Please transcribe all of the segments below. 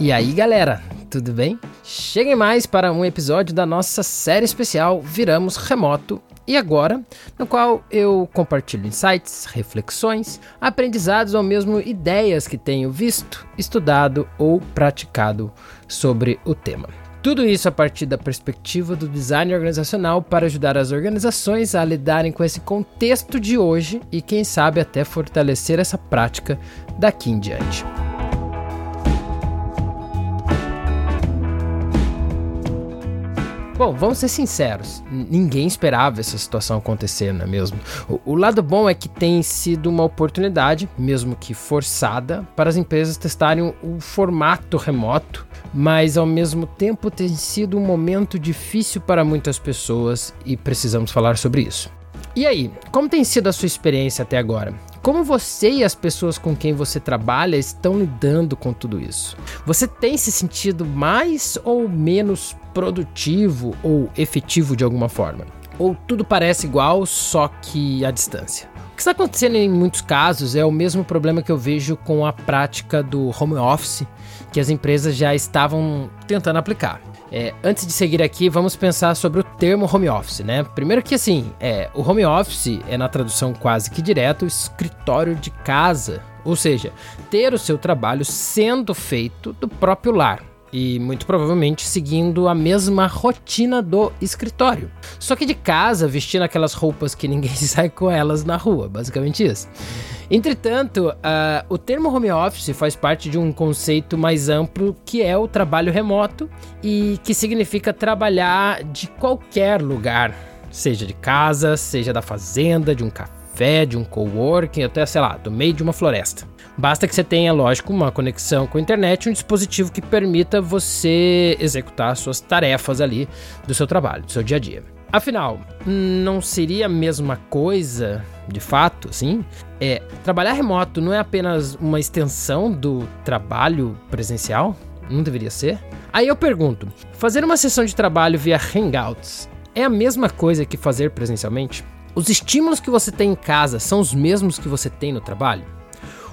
E aí, galera, tudo bem? Cheguem mais para um episódio da nossa série especial Viramos Remoto e agora, no qual eu compartilho insights, reflexões, aprendizados ou mesmo ideias que tenho visto, estudado ou praticado sobre o tema. Tudo isso a partir da perspectiva do design organizacional para ajudar as organizações a lidarem com esse contexto de hoje e, quem sabe, até fortalecer essa prática daqui em diante. Bom, vamos ser sinceros, ninguém esperava essa situação acontecer, não é mesmo? O, o, lado bom é que tem sido uma oportunidade, mesmo que forçada, para as empresas testarem o, o formato remoto, mas ao mesmo tempo tem sido um momento difícil para muitas pessoas e precisamos falar sobre isso. E aí, como tem sido a sua experiência até agora? Como você e as pessoas com quem você trabalha estão lidando com tudo isso? Você tem se sentido mais ou menos produtivo ou efetivo de alguma forma? Ou tudo parece igual, só que à distância? O que está acontecendo em muitos casos é o mesmo problema que eu vejo com a prática do home office que as empresas já estavam tentando aplicar. É, antes de seguir aqui, vamos pensar sobre o termo home office, né? Primeiro que assim, é, o home office é na tradução quase que direta o escritório de casa, ou seja, ter o seu trabalho sendo feito do próprio lar e muito provavelmente seguindo a mesma rotina do escritório. Só que de casa, vestindo aquelas roupas que ninguém sai com elas na rua, basicamente isso. Entretanto, uh, o termo home office faz parte de um conceito mais amplo que é o trabalho remoto e que significa trabalhar de qualquer lugar, seja de casa, seja da fazenda, de um café, de um coworking, até sei lá, do meio de uma floresta. Basta que você tenha, lógico, uma conexão com a internet, um dispositivo que permita você executar suas tarefas ali do seu trabalho, do seu dia a dia. Afinal, não seria a mesma coisa, de fato, assim? É, trabalhar remoto não é apenas uma extensão do trabalho presencial? Não deveria ser? Aí eu pergunto: fazer uma sessão de trabalho via Hangouts é a mesma coisa que fazer presencialmente? Os estímulos que você tem em casa são os mesmos que você tem no trabalho?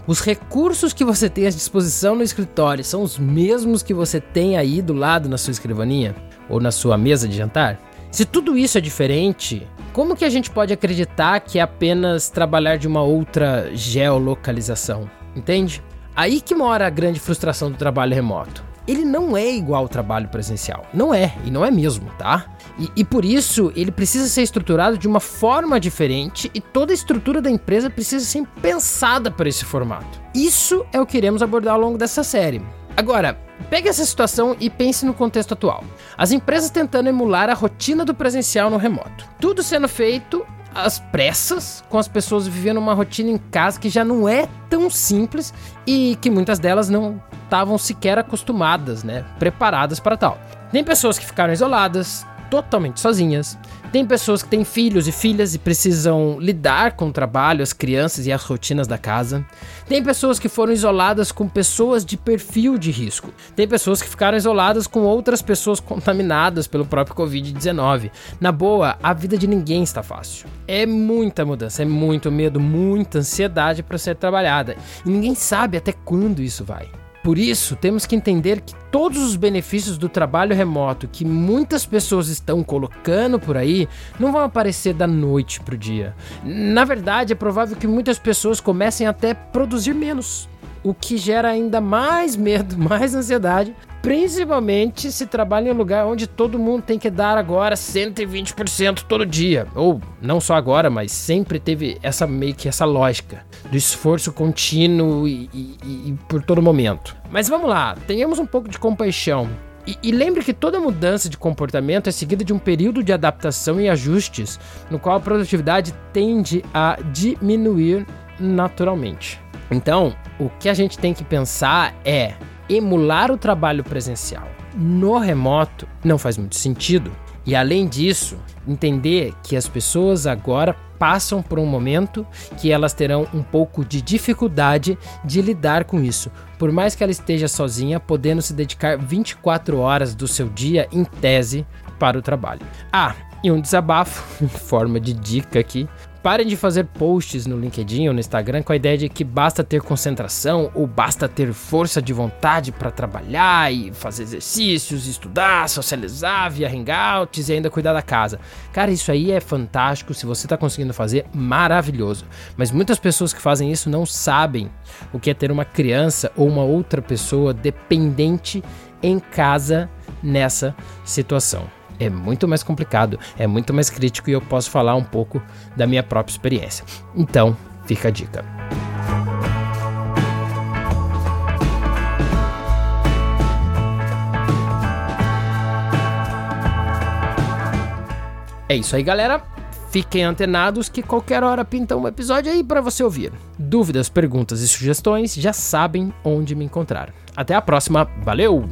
Os recursos que você tem à disposição no escritório são os mesmos que você tem aí do lado na sua escrivaninha ou na sua mesa de jantar? Se tudo isso é diferente, como que a gente pode acreditar que é apenas trabalhar de uma outra geolocalização? Entende? Aí que mora a grande frustração do trabalho remoto. Ele não é igual ao trabalho presencial. Não é, e não é mesmo, tá? E, e, por isso ele precisa ser estruturado de uma forma diferente e toda a estrutura da empresa precisa ser pensada para esse formato. Isso é o que iremos abordar ao longo dessa série. Agora, pegue essa situação e pense no contexto atual. As empresas tentando emular a rotina do presencial no remoto. Tudo sendo feito às pressas, com as pessoas vivendo uma rotina em casa que já não é tão simples e que muitas delas não estavam sequer acostumadas, né, preparadas para tal. Tem pessoas que ficaram isoladas, totalmente sozinhas. Tem pessoas que têm filhos e filhas e precisam lidar com o trabalho, as crianças e as rotinas da casa. Tem pessoas que foram isoladas com pessoas de perfil de risco. Tem pessoas que ficaram isoladas com outras pessoas contaminadas pelo próprio Covid-19. Na boa, a vida de ninguém está fácil. É muita mudança, é muito medo, muita ansiedade para ser trabalhada. E ninguém sabe até quando isso vai. Por isso, temos que entender que todos os benefícios do trabalho remoto que muitas pessoas estão colocando por aí não vão aparecer da noite para o dia. Na verdade, é provável que muitas pessoas comecem até a produzir menos, o que gera ainda mais medo, mais ansiedade Principalmente se trabalha em um lugar onde todo mundo tem que dar agora 120% todo dia. Ou não só agora, mas sempre teve essa meio que essa lógica do esforço contínuo e, e, e por todo momento. Mas vamos lá, tenhamos um pouco de compaixão. E, e, lembre que toda mudança de comportamento é seguida de um período de adaptação e ajustes, no qual a produtividade tende a diminuir naturalmente. Então, o que a gente tem que pensar é emular o trabalho presencial no remoto não faz muito sentido. E além disso, entender que as pessoas agora passam por um momento que elas terão um pouco de dificuldade de lidar com isso. Por mais que ela esteja sozinha, podendo se dedicar 24 horas do seu dia em tese para o trabalho. Ah, e um desabafo em forma de dica aqui Parem de fazer posts no LinkedIn ou no Instagram com a ideia de que basta ter concentração ou basta ter força de vontade para trabalhar e fazer exercícios, estudar, socializar via hangouts e ainda cuidar da casa. Cara, isso aí é fantástico. Se você está conseguindo fazer, maravilhoso. Mas muitas pessoas que fazem isso não sabem o que é ter uma criança ou uma outra pessoa dependente em casa nessa situação é muito mais complicado, é muito mais crítico e eu posso falar um pouco da minha própria experiência. Então, fica a dica. É isso aí, galera. Fiquem antenados que qualquer hora pinta um episódio aí para você ouvir. Dúvidas, perguntas e sugestões já sabem onde me encontrar. Até a próxima, valeu!